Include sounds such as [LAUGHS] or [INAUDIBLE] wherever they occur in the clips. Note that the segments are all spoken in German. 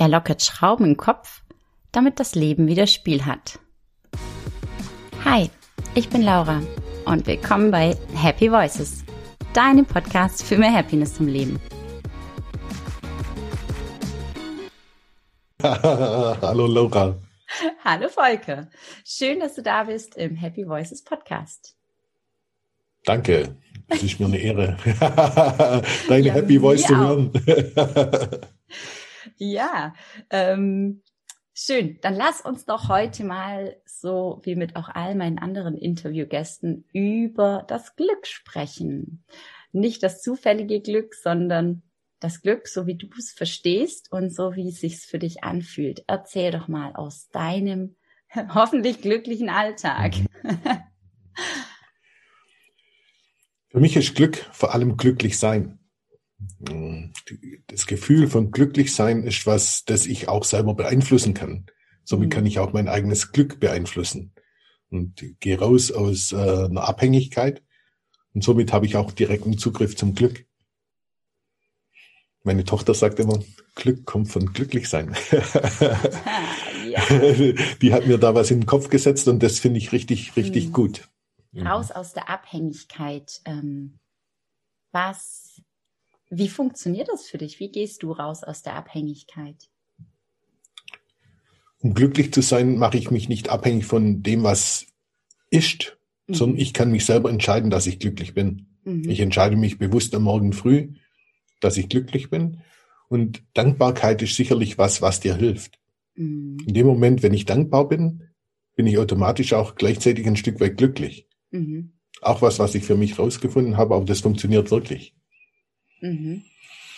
Er lockert Schrauben im Kopf, damit das Leben wieder Spiel hat. Hi, ich bin Laura und willkommen bei Happy Voices, deinem Podcast für mehr Happiness im Leben. [LAUGHS] Hallo Laura. Hallo Volker. Schön, dass du da bist im Happy Voices Podcast. Danke. Es ist mir eine Ehre, [LAUGHS] deine ja, Happy Voice zu hören. [LAUGHS] ja, ähm, schön. Dann lass uns doch heute mal so wie mit auch all meinen anderen Interviewgästen über das Glück sprechen. Nicht das zufällige Glück, sondern das Glück, so wie du es verstehst und so wie es sich für dich anfühlt. Erzähl doch mal aus deinem [LAUGHS] hoffentlich glücklichen Alltag. Mhm. [LAUGHS] Für mich ist Glück vor allem glücklich sein. Das Gefühl von glücklich sein ist was, das ich auch selber beeinflussen kann. Somit mhm. kann ich auch mein eigenes Glück beeinflussen und gehe raus aus äh, einer Abhängigkeit und somit habe ich auch direkten Zugriff zum Glück. Meine Tochter sagt immer, Glück kommt von glücklich sein. ja. [LAUGHS] Die hat mir da was in den Kopf gesetzt und das finde ich richtig, richtig mhm. gut. Mhm. raus aus der Abhängigkeit. Ähm, was, wie funktioniert das für dich? Wie gehst du raus aus der Abhängigkeit? Um glücklich zu sein, mache ich mich nicht abhängig von dem, was ist, mhm. sondern ich kann mich selber entscheiden, dass ich glücklich bin. Mhm. Ich entscheide mich bewusst am Morgen früh, dass ich glücklich bin. Und Dankbarkeit ist sicherlich was, was dir hilft. Mhm. In dem Moment, wenn ich dankbar bin, bin ich automatisch auch gleichzeitig ein Stück weit glücklich. Mhm. Auch was, was ich für mich rausgefunden habe, aber das funktioniert wirklich. Mhm.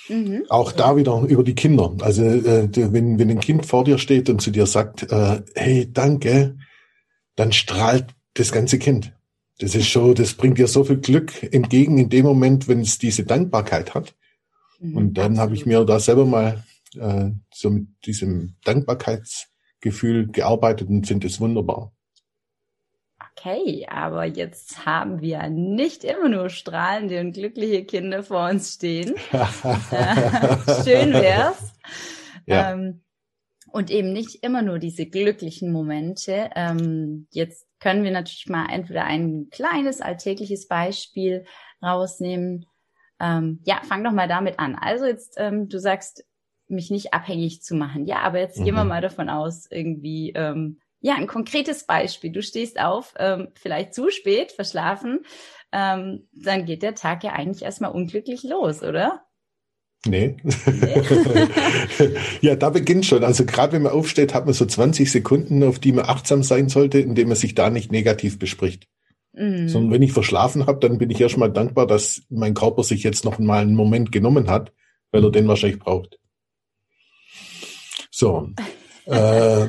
Mhm. Auch da wieder über die Kinder. Also äh, wenn, wenn ein Kind vor dir steht und zu dir sagt, äh, hey, danke, dann strahlt das ganze Kind. Das ist schon, das bringt dir so viel Glück entgegen in dem Moment, wenn es diese Dankbarkeit hat. Mhm, und dann habe ich mir da selber mal äh, so mit diesem Dankbarkeitsgefühl gearbeitet und finde es wunderbar okay, aber jetzt haben wir nicht immer nur strahlende und glückliche Kinder vor uns stehen. [LAUGHS] äh, schön wär's. Ja. Ähm, und eben nicht immer nur diese glücklichen Momente. Ähm, jetzt können wir natürlich mal entweder ein kleines alltägliches Beispiel rausnehmen. Ähm, ja, fang doch mal damit an. Also jetzt, ähm, du sagst, mich nicht abhängig zu machen. Ja, aber jetzt mhm. gehen wir mhm. mal davon aus, irgendwie, ähm, ja, ein konkretes Beispiel. Du stehst auf, ähm, vielleicht zu spät, verschlafen, ähm, dann geht der Tag ja eigentlich erstmal unglücklich los, oder? Nee. nee. [LAUGHS] ja, da beginnt schon. Also gerade wenn man aufsteht, hat man so 20 Sekunden, auf die man achtsam sein sollte, indem man sich da nicht negativ bespricht. Mhm. Sondern wenn ich verschlafen habe, dann bin ich erstmal dankbar, dass mein Körper sich jetzt noch mal einen Moment genommen hat, weil er den wahrscheinlich braucht. So. Äh, [LAUGHS]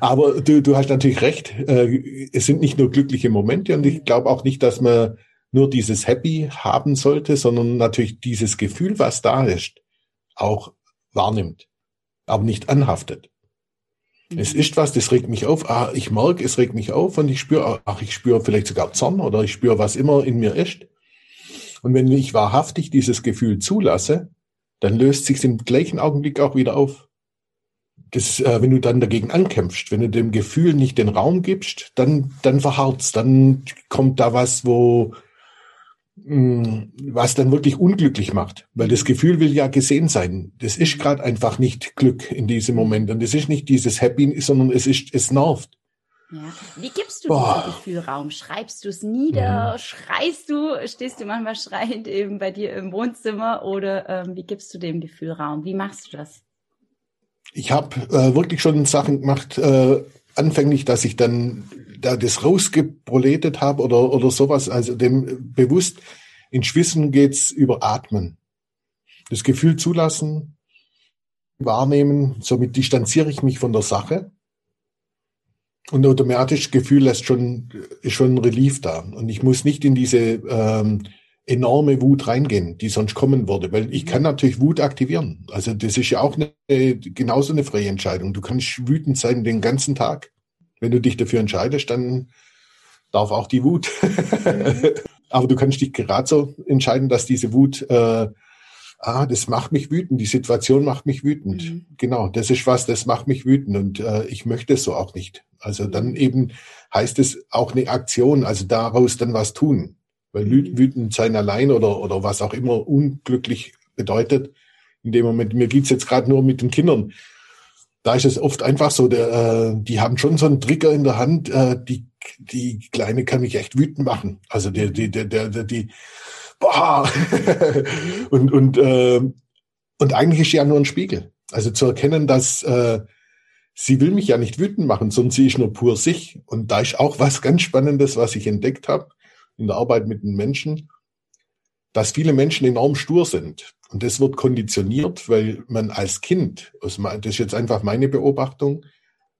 aber du, du hast natürlich recht. Äh, es sind nicht nur glückliche Momente und ich glaube auch nicht, dass man nur dieses Happy haben sollte, sondern natürlich dieses Gefühl, was da ist, auch wahrnimmt, aber nicht anhaftet. Mhm. Es ist was, das regt mich auf. Ah, ich merke, es regt mich auf und ich spüre, ach, ich spüre vielleicht sogar Zorn oder ich spüre, was immer in mir ist. Und wenn ich wahrhaftig dieses Gefühl zulasse, dann löst sich im gleichen Augenblick auch wieder auf das, äh, wenn du dann dagegen ankämpfst, wenn du dem Gefühl nicht den Raum gibst, dann, dann verharrt's, dann kommt da was, wo, mh, mm, was dann wirklich unglücklich macht, weil das Gefühl will ja gesehen sein. Das ist gerade einfach nicht Glück in diesem Moment und das ist nicht dieses Happy, sondern es ist, es nervt. Ja. Wie gibst du Boah. diesem Gefühl Raum? Schreibst du es nieder? Ja. Schreist du? Stehst du manchmal schreiend eben bei dir im Wohnzimmer? Oder ähm, wie gibst du dem Gefühl Raum? Wie machst du das? Ich habe äh, wirklich schon Sachen gemacht, äh, anfänglich, dass ich dann da das rausgeproletet habe oder, oder sowas, also dem bewusst in Schwissen geht's über Atmen. Das Gefühl zulassen, wahrnehmen, somit distanziere ich mich von der Sache. Und automatisch Gefühl lässt schon, ist schon ein Relief da. Und ich muss nicht in diese ähm, enorme Wut reingehen, die sonst kommen würde, weil ich kann natürlich Wut aktivieren. Also das ist ja auch eine, genauso eine freie Entscheidung. Du kannst wütend sein den ganzen Tag. Wenn du dich dafür entscheidest, dann darf auch die Wut. Mhm. [LAUGHS] Aber du kannst dich gerade so entscheiden, dass diese Wut äh, ah, das macht mich wütend, die Situation macht mich wütend. Mhm. Genau, das ist was, das macht mich wütend und äh, ich möchte es so auch nicht. Also dann mhm. eben heißt es auch eine Aktion, also daraus dann was tun. Weil mhm. wütend sein allein oder, oder was auch immer unglücklich bedeutet, in dem Moment, mir geht's jetzt gerade nur mit den Kindern. Da ist es oft einfach so, der, äh, die haben schon so einen Trigger in der Hand, äh, die, die Kleine kann mich echt wütend machen. Also der, die, der, der, der, die, boah. [LAUGHS] und, und, äh, und eigentlich ist sie ja nur ein Spiegel. Also zu erkennen, dass äh, sie will mich ja nicht wütend machen, sondern sie ist nur pur sich. Und da ist auch was ganz Spannendes, was ich entdeckt habe in der Arbeit mit den Menschen, dass viele Menschen enorm stur sind. Und das wird konditioniert, weil man als Kind, das ist jetzt einfach meine Beobachtung,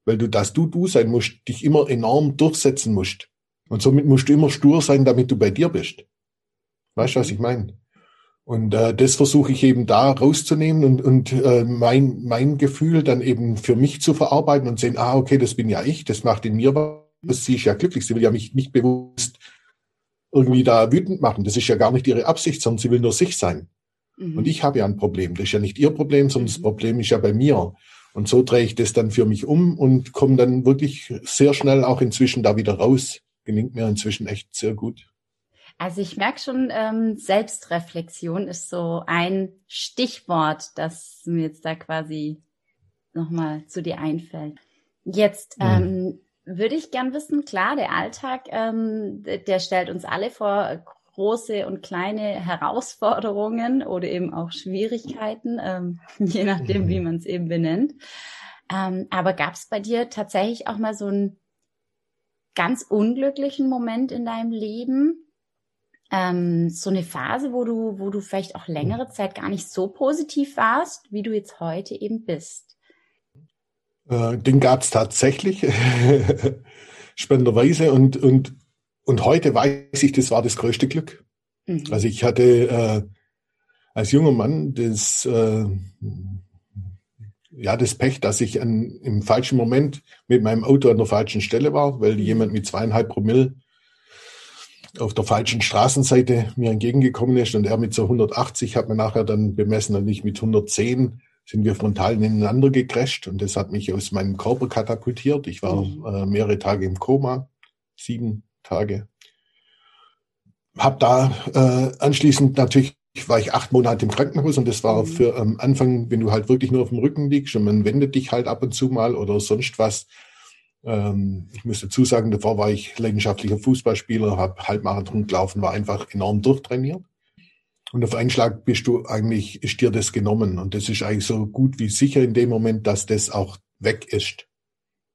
weil du, dass du du sein musst, dich immer enorm durchsetzen musst. Und somit musst du immer stur sein, damit du bei dir bist. Weißt du, was ich meine? Und äh, das versuche ich eben da rauszunehmen und, und äh, mein, mein Gefühl dann eben für mich zu verarbeiten und sehen, ah, okay, das bin ja ich, das macht in mir was, sie ist ja glücklich, sie will ja mich nicht bewusst irgendwie da wütend machen. Das ist ja gar nicht ihre Absicht, sondern sie will nur sich sein. Mhm. Und ich habe ja ein Problem. Das ist ja nicht ihr Problem, sondern das mhm. Problem ist ja bei mir. Und so drehe ich das dann für mich um und komme dann wirklich sehr schnell auch inzwischen da wieder raus. Gelingt mir inzwischen echt sehr gut. Also ich merke schon, ähm, Selbstreflexion ist so ein Stichwort, das mir jetzt da quasi nochmal zu dir einfällt. Jetzt ähm, würde ich gern wissen, klar, der Alltag, ähm, der stellt uns alle vor große und kleine Herausforderungen oder eben auch Schwierigkeiten, ähm, [LAUGHS] je nachdem, wie mhm. man es eben benennt. Ähm, aber gab es bei dir tatsächlich auch mal so einen ganz unglücklichen Moment in deinem Leben? Ähm, so eine Phase, wo du, wo du vielleicht auch längere Zeit gar nicht so positiv warst, wie du jetzt heute eben bist? Äh, den gab es tatsächlich, [LAUGHS] spannenderweise. Und, und, und heute weiß ich, das war das größte Glück. Mhm. Also ich hatte äh, als junger Mann das, äh, ja, das Pech, dass ich an, im falschen Moment mit meinem Auto an der falschen Stelle war, weil mhm. jemand mit zweieinhalb Promille auf der falschen Straßenseite mir entgegengekommen ist und er mit so 180 hat man nachher dann bemessen und nicht mit 110 sind wir frontal ineinander gecrasht und das hat mich aus meinem Körper katapultiert. Ich war mhm. äh, mehrere Tage im Koma, sieben Tage. Hab da äh, anschließend natürlich war ich acht Monate im Krankenhaus und das war mhm. für am ähm, Anfang, wenn du halt wirklich nur auf dem Rücken liegst und man wendet dich halt ab und zu mal oder sonst was. Ähm, ich muss dazu sagen, davor war ich leidenschaftlicher Fußballspieler, habe Halbmarathon gelaufen, war einfach enorm durchtrainiert. Und auf einen Schlag bist du eigentlich, ist dir das genommen. Und das ist eigentlich so gut wie sicher in dem Moment, dass das auch weg ist.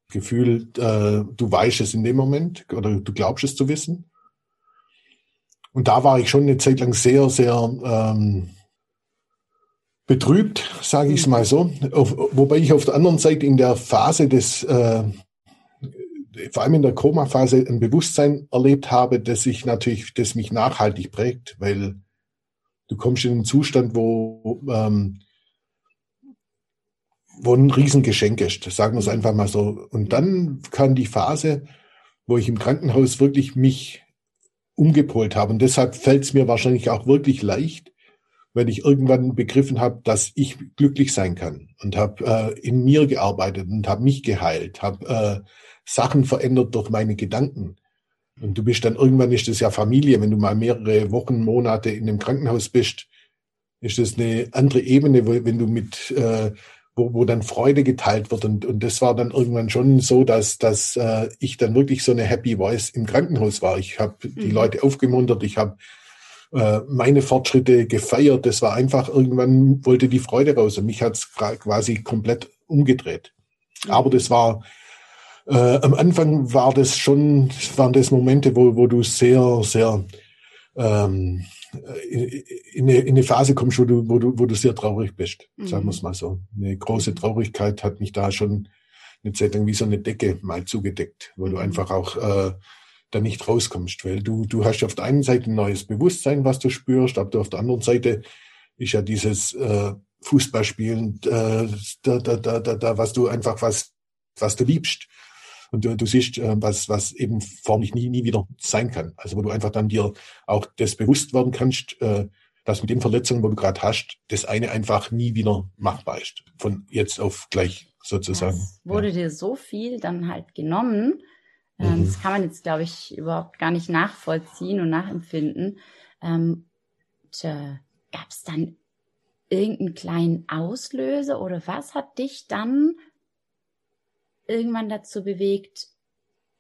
Gefühl, äh, du weißt es in dem Moment oder du glaubst es zu wissen. Und da war ich schon eine Zeit lang sehr, sehr ähm, betrübt, sage ich es mal so. Auf, wobei ich auf der anderen Seite in der Phase des, äh, vor allem in der Koma-Phase, ein Bewusstsein erlebt habe, dass ich natürlich, das mich nachhaltig prägt, weil Du kommst in einen Zustand, wo, ähm, wo ein Riesengeschenk ist, sagen wir es einfach mal so. Und dann kam die Phase, wo ich im Krankenhaus wirklich mich umgepolt habe. Und deshalb fällt es mir wahrscheinlich auch wirklich leicht, weil ich irgendwann begriffen habe, dass ich glücklich sein kann und habe äh, in mir gearbeitet und habe mich geheilt, habe äh, Sachen verändert durch meine Gedanken. Und du bist dann irgendwann ist das ja Familie, wenn du mal mehrere Wochen, Monate in dem Krankenhaus bist, ist das eine andere Ebene, wo, wenn du mit, äh, wo, wo dann Freude geteilt wird. Und, und das war dann irgendwann schon so, dass, dass äh, ich dann wirklich so eine Happy Voice im Krankenhaus war. Ich habe mhm. die Leute aufgemuntert, ich habe äh, meine Fortschritte gefeiert. Das war einfach, irgendwann wollte die Freude raus. Und mich hat's quasi komplett umgedreht. Mhm. Aber das war äh, am Anfang war das schon, waren das Momente, wo, wo du sehr, sehr ähm, in, eine, in eine Phase kommst, wo du, wo du, wo du sehr traurig bist, mhm. sagen wir es mal so. Eine große Traurigkeit hat mich da schon eine Zeit lang wie so eine Decke mal zugedeckt, wo mhm. du einfach auch äh, da nicht rauskommst, weil du, du hast auf der einen Seite ein neues Bewusstsein, was du spürst, aber auf der anderen Seite ist ja dieses äh, Fußballspielen, äh, da, da, da, da, da, was du einfach was, was du liebst. Und du, du siehst, äh, was, was eben formlich nie, nie wieder sein kann. Also wo du einfach dann dir auch das bewusst werden kannst, äh, dass mit den Verletzungen, wo du gerade hast, das eine einfach nie wieder machbar ist. Von jetzt auf gleich sozusagen. Das wurde ja. dir so viel dann halt genommen. Ähm, mhm. Das kann man jetzt, glaube ich, überhaupt gar nicht nachvollziehen und nachempfinden. Ähm, Gab es dann irgendeinen kleinen Auslöser oder was hat dich dann irgendwann dazu bewegt,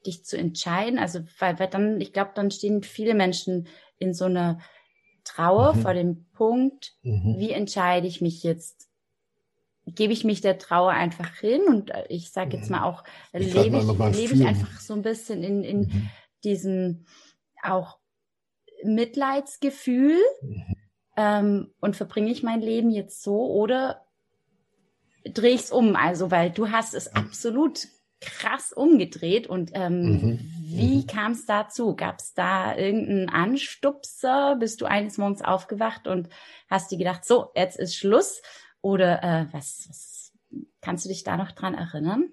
dich zu entscheiden? Also, weil, weil dann, ich glaube, dann stehen viele Menschen in so einer Trauer mhm. vor dem Punkt, mhm. wie entscheide ich mich jetzt? Gebe ich mich der Trauer einfach hin und äh, ich sage jetzt mal auch, ich lebe, ich, lebe ich einfach so ein bisschen in, in mhm. diesem auch Mitleidsgefühl mhm. ähm, und verbringe ich mein Leben jetzt so oder drehe ich es um? Also, weil du hast es absolut krass umgedreht. Und ähm, mhm. wie mhm. kam es dazu? Gab es da irgendeinen Anstupser? Bist du eines Morgens aufgewacht und hast dir gedacht, so, jetzt ist Schluss? Oder äh, was, was kannst du dich da noch dran erinnern?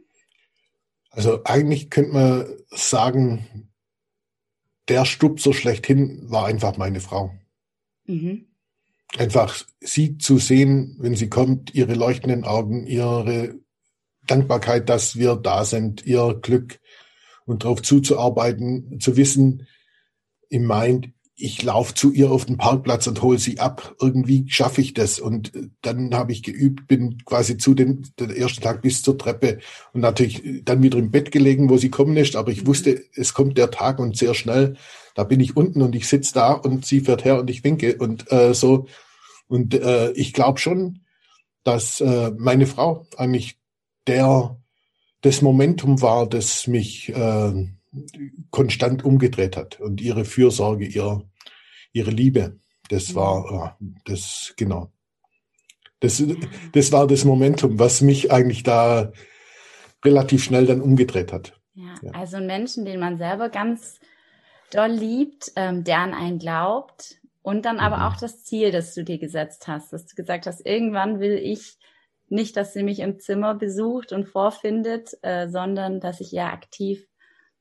Also eigentlich könnte man sagen, der Stupser schlechthin war einfach meine Frau. Mhm. Einfach sie zu sehen, wenn sie kommt, ihre leuchtenden Augen, ihre Dankbarkeit, dass wir da sind, ihr Glück und darauf zuzuarbeiten, zu wissen, im Mind, ich laufe zu ihr auf den Parkplatz und hole sie ab. Irgendwie schaffe ich das. Und dann habe ich geübt, bin quasi zu den, den ersten Tag bis zur Treppe und natürlich dann wieder im Bett gelegen, wo sie kommen ist. Aber ich wusste, es kommt der Tag und sehr schnell. Da bin ich unten und ich sitze da und sie fährt her und ich winke und äh, so. Und äh, ich glaube schon, dass äh, meine Frau eigentlich der das Momentum war, das mich äh, konstant umgedreht hat und ihre Fürsorge, ihr, ihre Liebe. Das war äh, das genau. Das, das war das Momentum, was mich eigentlich da relativ schnell dann umgedreht hat. Ja, ja. also ein Menschen, den man selber ganz doll liebt, ähm, der an einen glaubt und dann aber mhm. auch das Ziel, das du dir gesetzt hast, dass du gesagt hast, irgendwann will ich nicht, dass sie mich im Zimmer besucht und vorfindet, äh, sondern dass ich ihr aktiv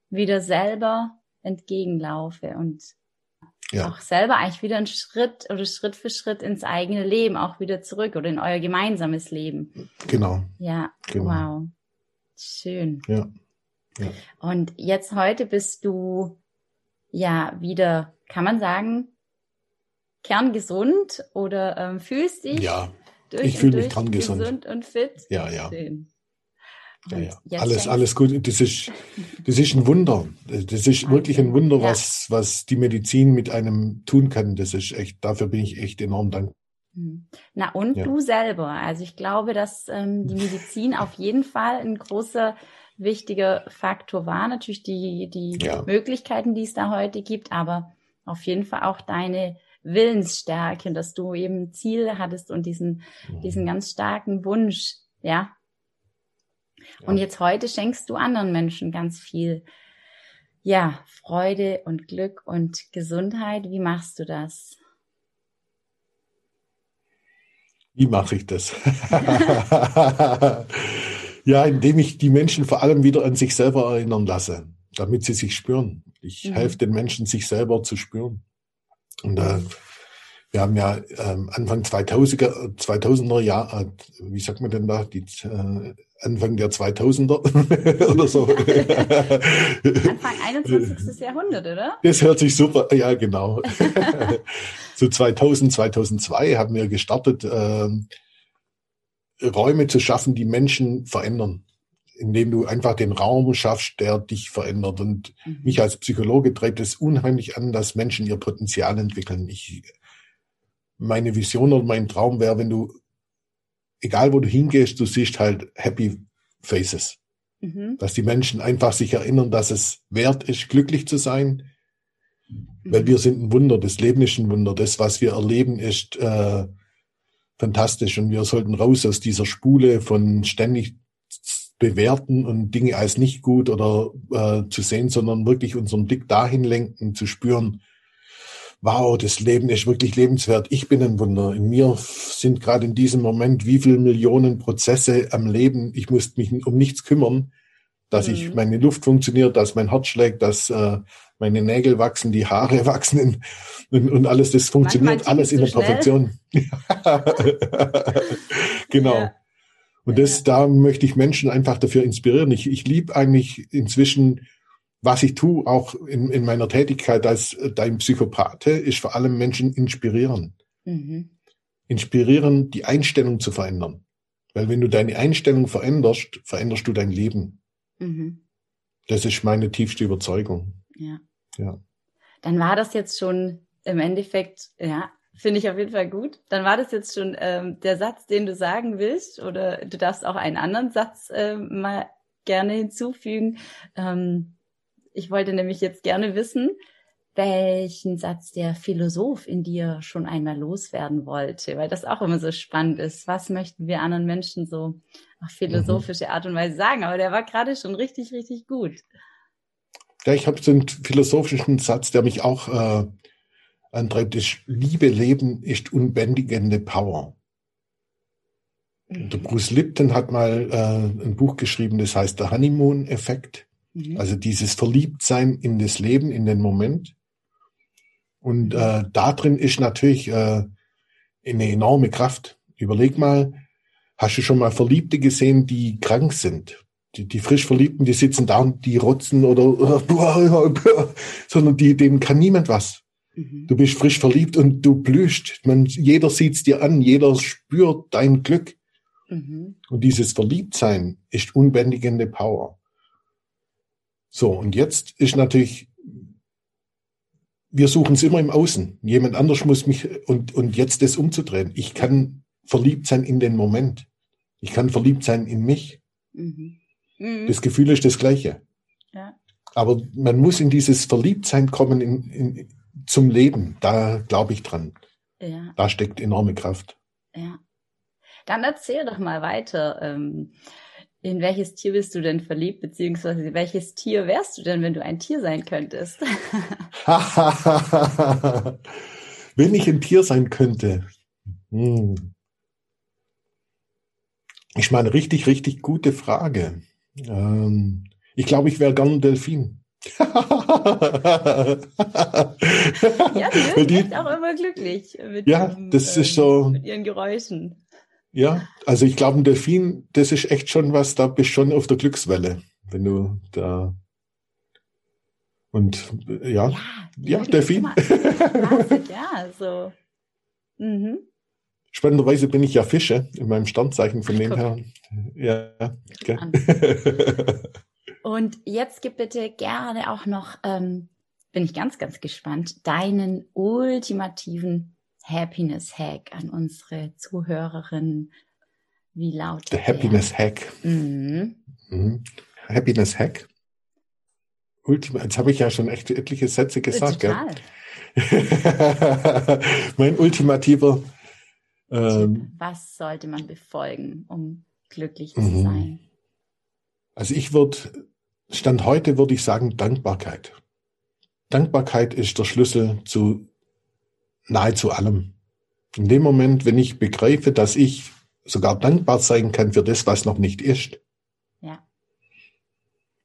wieder selber entgegenlaufe und ja. auch selber eigentlich wieder einen Schritt oder Schritt für Schritt ins eigene Leben auch wieder zurück oder in euer gemeinsames Leben. Genau. Ja, genau. wow. Schön. Ja. ja. Und jetzt heute bist du ja wieder, kann man sagen, kerngesund oder ähm, fühlst dich ja durch ich fühle mich dran gesund. und fit. Ja, ja. Ja, ja. Alles, alles gut. Das ist, das ist ein Wunder. Das ist wirklich ein Wunder, was, was die Medizin mit einem tun kann. Das ist echt, dafür bin ich echt enorm dankbar. Hm. Na und ja. du selber. Also ich glaube, dass ähm, die Medizin [LAUGHS] auf jeden Fall ein großer, wichtiger Faktor war. Natürlich die, die. Möglichkeiten, die es da heute gibt, aber auf jeden Fall auch deine Willensstärke, dass du eben Ziel hattest und diesen, mhm. diesen ganz starken Wunsch, ja. ja. Und jetzt heute schenkst du anderen Menschen ganz viel, ja, Freude und Glück und Gesundheit. Wie machst du das? Wie mache ich das? [LAUGHS] ja, indem ich die Menschen vor allem wieder an sich selber erinnern lasse, damit sie sich spüren. Ich mhm. helfe den Menschen, sich selber zu spüren. Und äh, wir haben ja ähm, Anfang 2000er, 2000er Jahr, äh, wie sagt man denn da, die, äh, Anfang der 2000er [LAUGHS] oder so. Anfang 21. Jahrhundert, oder? Das hört sich super, ja genau. so 2000, 2002 haben wir gestartet, äh, Räume zu schaffen, die Menschen verändern indem du einfach den Raum schaffst, der dich verändert. Und mhm. mich als Psychologe treibt es unheimlich an, dass Menschen ihr Potenzial entwickeln. Ich, meine Vision oder mein Traum wäre, wenn du, egal wo du hingehst, du siehst halt Happy Faces. Mhm. Dass die Menschen einfach sich erinnern, dass es wert ist, glücklich zu sein. Mhm. Weil wir sind ein Wunder, das Leben ist ein Wunder. Das, was wir erleben, ist äh, fantastisch. Und wir sollten raus aus dieser Spule von ständig bewerten und Dinge als nicht gut oder äh, zu sehen, sondern wirklich unseren Blick dahin lenken, zu spüren, wow, das Leben ist wirklich lebenswert. Ich bin ein Wunder. In mir sind gerade in diesem Moment wie viele Millionen Prozesse am Leben. Ich muss mich um nichts kümmern. dass mhm. ich meine Luft funktioniert, dass mein Herz schlägt, dass äh, meine Nägel wachsen, die Haare [LAUGHS] wachsen und, und alles, das funktioniert alles in der Perfektion. [LAUGHS] [LAUGHS] genau. Ja. Und das, ja. da möchte ich Menschen einfach dafür inspirieren. Ich, ich liebe eigentlich inzwischen, was ich tue, auch in, in meiner Tätigkeit als dein Psychopathe, ist vor allem Menschen inspirieren. Mhm. Inspirieren, die Einstellung zu verändern. Weil wenn du deine Einstellung veränderst, veränderst du dein Leben. Mhm. Das ist meine tiefste Überzeugung. Ja. Ja. Dann war das jetzt schon im Endeffekt, ja, finde ich auf jeden Fall gut. Dann war das jetzt schon ähm, der Satz, den du sagen willst, oder du darfst auch einen anderen Satz äh, mal gerne hinzufügen. Ähm, ich wollte nämlich jetzt gerne wissen, welchen Satz der Philosoph in dir schon einmal loswerden wollte, weil das auch immer so spannend ist. Was möchten wir anderen Menschen so auf philosophische Art und Weise sagen? Aber der war gerade schon richtig, richtig gut. Ja, ich habe so einen philosophischen Satz, der mich auch äh, antreibt, ist, Liebe leben ist unbändigende Power. Mhm. Der Bruce Lipton hat mal äh, ein Buch geschrieben, das heißt der Honeymoon-Effekt. Mhm. Also dieses Verliebtsein in das Leben, in den Moment. Und äh, da drin ist natürlich äh, eine enorme Kraft. Überleg mal, hast du schon mal Verliebte gesehen, die krank sind? die, die frisch Verliebten, die sitzen da und die rotzen oder, [LAUGHS] sondern die, denen kann niemand was. Mhm. Du bist frisch verliebt und du blühst. Man, jeder sieht's dir an, jeder spürt dein Glück. Mhm. Und dieses Verliebtsein ist unbändigende Power. So, und jetzt ist natürlich, wir suchen es immer im Außen. Jemand anders muss mich, und, und jetzt das umzudrehen. Ich kann verliebt sein in den Moment. Ich kann verliebt sein in mich. Mhm. Mhm. Das Gefühl ist das gleiche. Ja. Aber man muss in dieses Verliebtsein kommen in, in, zum Leben. Da glaube ich dran. Ja. Da steckt enorme Kraft. Ja. Dann erzähl doch mal weiter. Ähm, in welches Tier bist du denn verliebt, beziehungsweise welches Tier wärst du denn, wenn du ein Tier sein könntest? [LAUGHS] wenn ich ein Tier sein könnte. Hm. Ich meine, richtig, richtig gute Frage. Ähm, ich glaube, ich wäre gern ein Delfin. [LAUGHS] ja, die sind auch immer glücklich. Mit ja, dem, das ist so. Mit ihren Geräuschen. Ja, also ich glaube, ein Delfin, das ist echt schon was, da bist du schon auf der Glückswelle, wenn du da. Und ja, ja, ja Delfin. [LAUGHS] ja, so. Mhm. Spannenderweise bin ich ja Fische in meinem Standzeichen von dem her. Ja. Okay. [LAUGHS] Und jetzt gib bitte gerne auch noch, ähm, bin ich ganz, ganz gespannt, deinen ultimativen Happiness Hack an unsere Zuhörerinnen. Wie lautet der? Happiness Hack. Mhm. Mhm. Happiness Hack. Ultima, jetzt habe ich ja schon echt etliche Sätze gesagt. Total. [LAUGHS] mein ultimativer ähm, Was sollte man befolgen, um glücklich zu mhm. sein? Also ich würde, Stand heute würde ich sagen, Dankbarkeit. Dankbarkeit ist der Schlüssel zu nahezu allem. In dem Moment, wenn ich begreife, dass ich sogar dankbar sein kann für das, was noch nicht ist. Ja.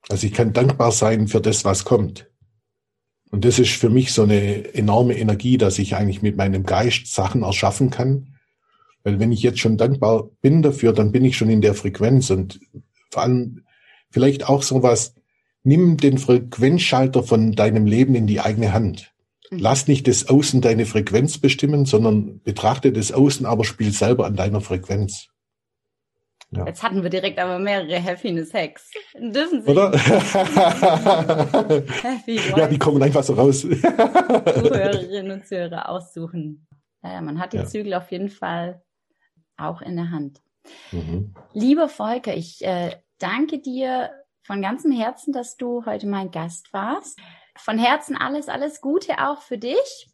Also ich kann dankbar sein für das, was kommt. Und das ist für mich so eine enorme Energie, dass ich eigentlich mit meinem Geist Sachen erschaffen kann, weil wenn ich jetzt schon dankbar bin dafür, dann bin ich schon in der Frequenz und vor allem vielleicht auch so was, nimm den Frequenzschalter von deinem Leben in die eigene Hand. Mhm. Lass nicht das Außen deine Frequenz bestimmen, sondern betrachte das Außen, aber spiel selber an deiner Frequenz. Ja. Jetzt hatten wir direkt aber mehrere Happiness Hacks. Dürfen Sie? Oder? [LAUGHS] [LAUGHS] Happy ja, die kommen einfach so raus. [LAUGHS] Zuhörerinnen und Zuhörer aussuchen. Naja, man hat die ja. Zügel auf jeden Fall auch in der Hand. Mhm. Lieber Volker, ich äh, danke dir von ganzem Herzen, dass du heute mein Gast warst. Von Herzen alles, alles Gute auch für dich.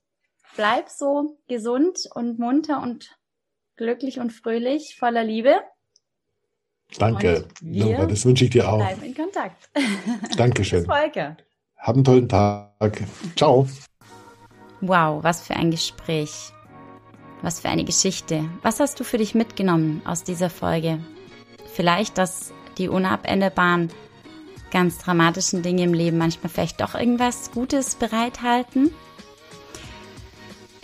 Bleib so gesund und munter und glücklich und fröhlich, voller Liebe. Danke, Nora, das wünsche ich dir auch. Bleiben in Kontakt. [LAUGHS] Dankeschön. Bis Volker. Hab einen tollen Tag. Ciao. Wow, was für ein Gespräch. Was für eine Geschichte. Was hast du für dich mitgenommen aus dieser Folge? Vielleicht, dass die unabänderbaren ganz dramatischen Dinge im Leben manchmal vielleicht doch irgendwas Gutes bereithalten?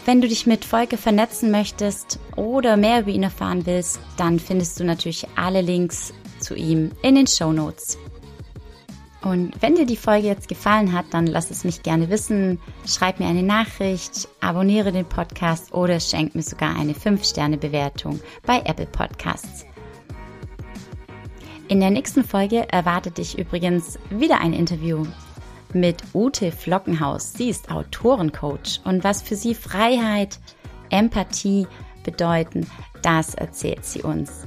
Wenn du dich mit Volker vernetzen möchtest oder mehr über ihn erfahren willst, dann findest du natürlich alle Links zu ihm in den Show Notes. Und wenn dir die Folge jetzt gefallen hat, dann lass es mich gerne wissen. Schreib mir eine Nachricht, abonniere den Podcast oder schenk mir sogar eine 5-Sterne-Bewertung bei Apple Podcasts. In der nächsten Folge erwartet dich übrigens wieder ein Interview mit Ute Flockenhaus. Sie ist Autorencoach und was für sie Freiheit, Empathie bedeuten, das erzählt sie uns.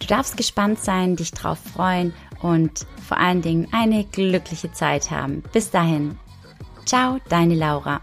Du darfst gespannt sein, dich drauf freuen und vor allen Dingen eine glückliche Zeit haben. Bis dahin. Ciao, deine Laura.